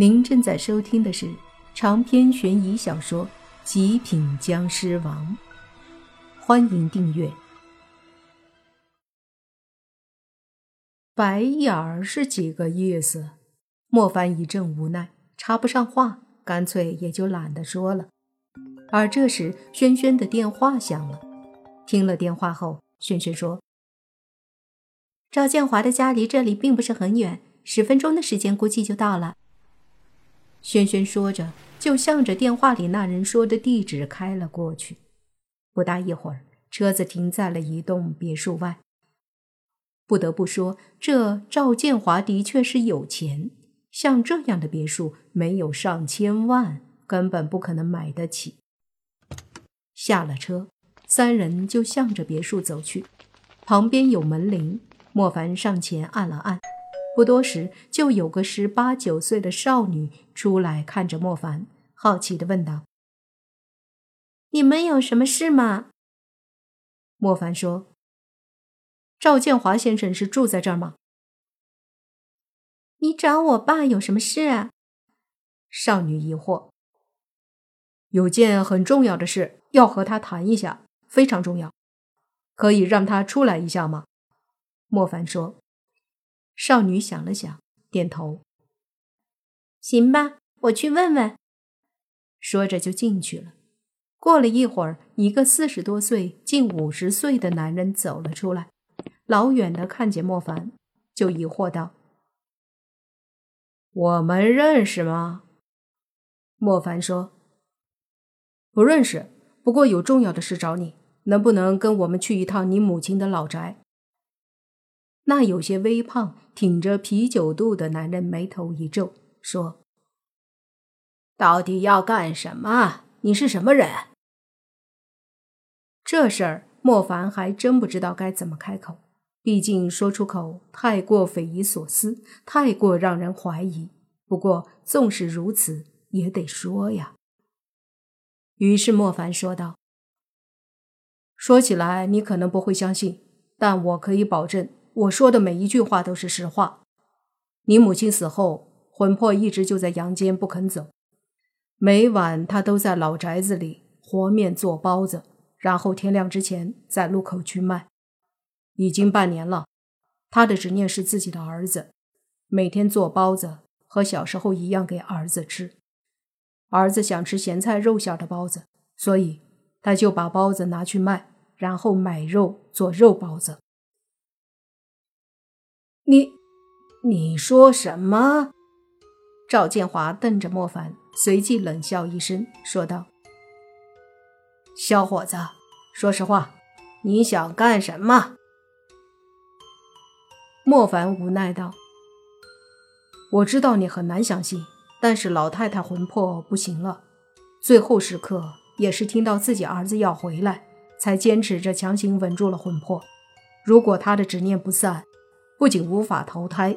您正在收听的是长篇悬疑小说《极品僵尸王》，欢迎订阅。白眼儿是几个意思？莫凡一阵无奈，插不上话，干脆也就懒得说了。而这时，轩轩的电话响了。听了电话后，轩轩说：“赵建华的家离这里并不是很远，十分钟的时间估计就到了。”轩轩说着，就向着电话里那人说的地址开了过去。不大一会儿，车子停在了一栋别墅外。不得不说，这赵建华的确是有钱，像这样的别墅，没有上千万根本不可能买得起。下了车，三人就向着别墅走去。旁边有门铃，莫凡上前按了按。不多时，就有个十八九岁的少女出来，看着莫凡，好奇的问道：“你们有什么事吗？”莫凡说：“赵建华先生是住在这儿吗？”“你找我爸有什么事啊？”少女疑惑。“有件很重要的事要和他谈一下，非常重要，可以让他出来一下吗？”莫凡说。少女想了想，点头。行吧，我去问问。说着就进去了。过了一会儿，一个四十多岁、近五十岁的男人走了出来，老远的看见莫凡，就疑惑道：“我们认识吗？”莫凡说：“不认识，不过有重要的事找你，能不能跟我们去一趟你母亲的老宅？”那有些微胖、挺着啤酒肚的男人眉头一皱，说：“到底要干什么？你是什么人？”这事儿莫凡还真不知道该怎么开口，毕竟说出口太过匪夷所思，太过让人怀疑。不过纵使如此，也得说呀。于是莫凡说道：“说起来你可能不会相信，但我可以保证。”我说的每一句话都是实话。你母亲死后，魂魄一直就在阳间不肯走，每晚他都在老宅子里和面做包子，然后天亮之前在路口去卖。已经半年了，他的执念是自己的儿子，每天做包子和小时候一样给儿子吃。儿子想吃咸菜肉馅的包子，所以他就把包子拿去卖，然后买肉做肉包子。你，你说什么？赵建华瞪着莫凡，随即冷笑一声，说道：“小伙子，说实话，你想干什么？”莫凡无奈道：“我知道你很难相信，但是老太太魂魄不行了，最后时刻也是听到自己儿子要回来，才坚持着强行稳住了魂魄。如果他的执念不散，”不仅无法投胎，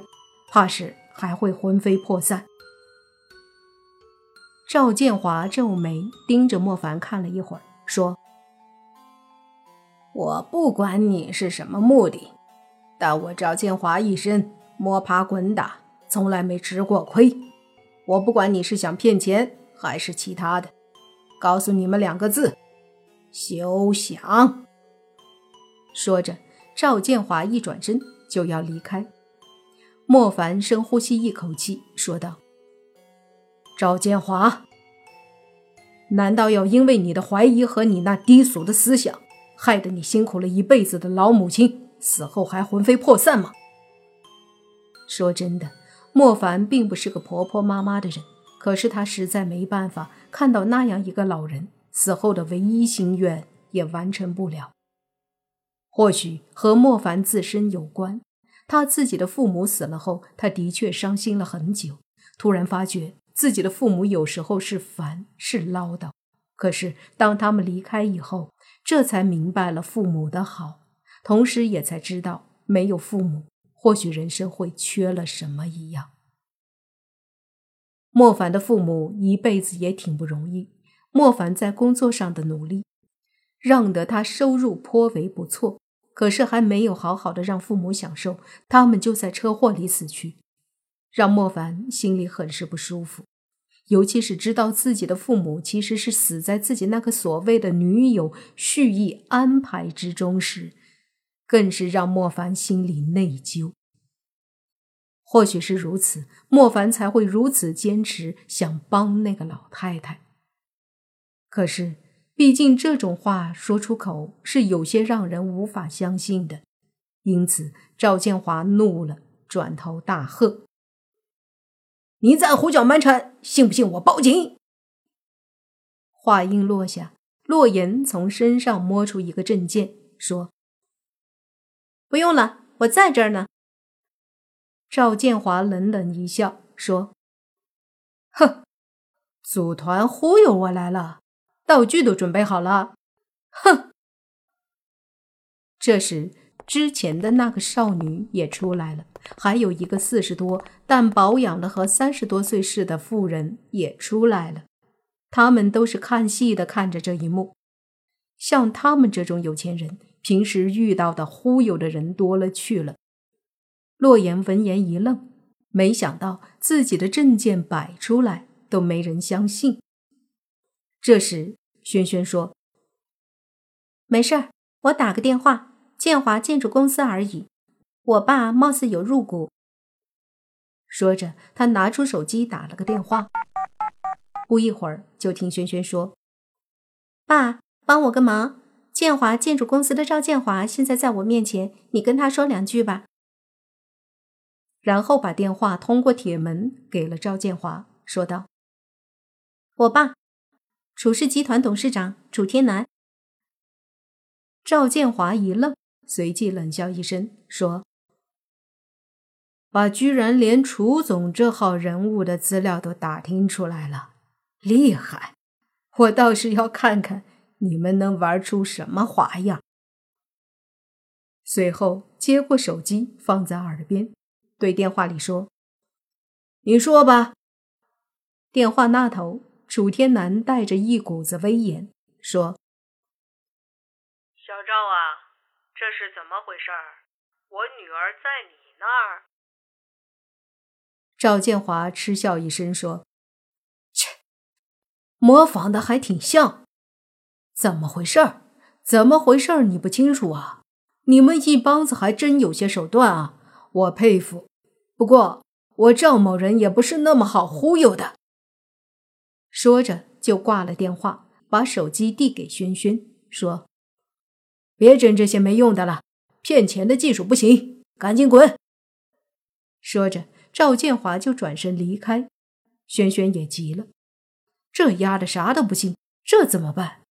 怕是还会魂飞魄散。赵建华皱眉盯着莫凡看了一会儿，说：“我不管你是什么目的，但我赵建华一生摸爬滚打，从来没吃过亏。我不管你是想骗钱还是其他的，告诉你们两个字：休想！”说着，赵建华一转身。就要离开，莫凡深呼吸一口气，说道：“赵建华，难道要因为你的怀疑和你那低俗的思想，害得你辛苦了一辈子的老母亲死后还魂飞魄散吗？”说真的，莫凡并不是个婆婆妈妈的人，可是他实在没办法看到那样一个老人死后的唯一心愿也完成不了。或许和莫凡自身有关，他自己的父母死了后，他的确伤心了很久。突然发觉自己的父母有时候是烦，是唠叨。可是当他们离开以后，这才明白了父母的好，同时也才知道没有父母，或许人生会缺了什么一样。莫凡的父母一辈子也挺不容易，莫凡在工作上的努力，让得他收入颇为不错。可是还没有好好的让父母享受，他们就在车祸里死去。让莫凡心里很是不舒服。尤其是知道自己的父母其实是死在自己那个所谓的女友蓄意安排之中时，更是让莫凡心里内疚。或许是如此，莫凡才会如此坚持想帮那个老太太。可是，毕竟这种话说出口是有些让人无法相信的，因此赵建华怒了，转头大喝。你再胡搅蛮缠，信不信我报警？话音落下，洛言从身上摸出一个证件，说：“不用了，我在这儿呢。”赵建华冷冷一笑，说：“哼，组团忽悠我来了，道具都准备好了。”哼。这时。之前的那个少女也出来了，还有一个四十多但保养的和三十多岁似的妇人也出来了。他们都是看戏的，看着这一幕。像他们这种有钱人，平时遇到的忽悠的人多了去了。洛言闻言一愣，没想到自己的证件摆出来都没人相信。这时，轩轩说：“没事儿，我打个电话。”建华建筑公司而已，我爸貌似有入股。说着，他拿出手机打了个电话。不一会儿，就听轩轩说：“爸，帮我个忙，建华建筑公司的赵建华现在在我面前，你跟他说两句吧。”然后把电话通过铁门给了赵建华，说道：“我爸，楚氏集团董事长楚天南。”赵建华一愣。随即冷笑一声，说：“把居然连楚总这号人物的资料都打听出来了，厉害！我倒是要看看你们能玩出什么花样。”随后接过手机，放在耳边，对电话里说：“你说吧。”电话那头，楚天南带着一股子威严说：“小赵啊。”这是怎么回事儿？我女儿在你那儿。赵建华嗤笑一声说：“切，模仿的还挺像。怎么回事儿？怎么回事儿？你不清楚啊？你们一帮子还真有些手段啊！我佩服。不过我赵某人也不是那么好忽悠的。”说着就挂了电话，把手机递给轩轩，说。别整这些没用的了，骗钱的技术不行，赶紧滚！说着，赵建华就转身离开。轩轩也急了，这丫的啥都不信，这怎么办？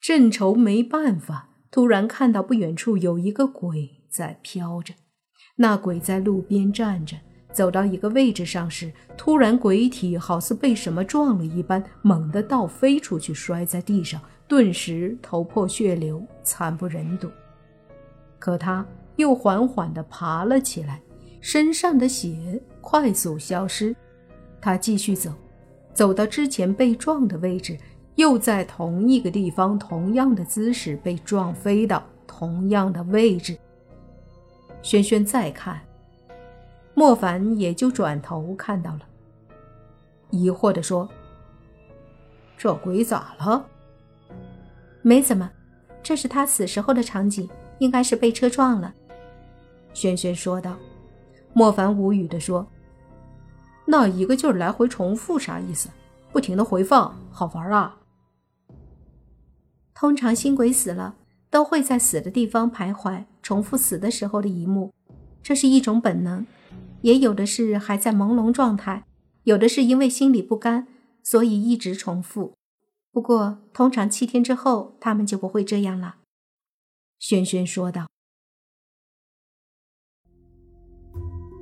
正愁没办法，突然看到不远处有一个鬼在飘着，那鬼在路边站着，走到一个位置上时，突然鬼体好似被什么撞了一般，猛地倒飞出去，摔在地上。顿时头破血流，惨不忍睹。可他又缓缓地爬了起来，身上的血快速消失。他继续走，走到之前被撞的位置，又在同一个地方，同样的姿势被撞飞到同样的位置。轩轩再看，莫凡也就转头看到了，疑惑地说：“这鬼咋了？”没怎么，这是他死时候的场景，应该是被车撞了。”轩轩说道。莫凡无语地说：“那一个劲儿来回重复啥意思？不停的回放，好玩啊？”通常新鬼死了，都会在死的地方徘徊，重复死的时候的一幕，这是一种本能。也有的是还在朦胧状态，有的是因为心里不甘，所以一直重复。不过，通常七天之后，他们就不会这样了。”轩轩说道。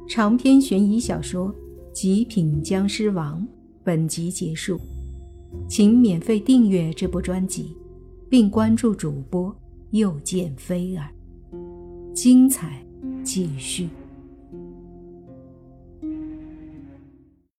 长篇悬疑小说《极品僵尸王》本集结束，请免费订阅这部专辑，并关注主播又见菲儿，精彩继续。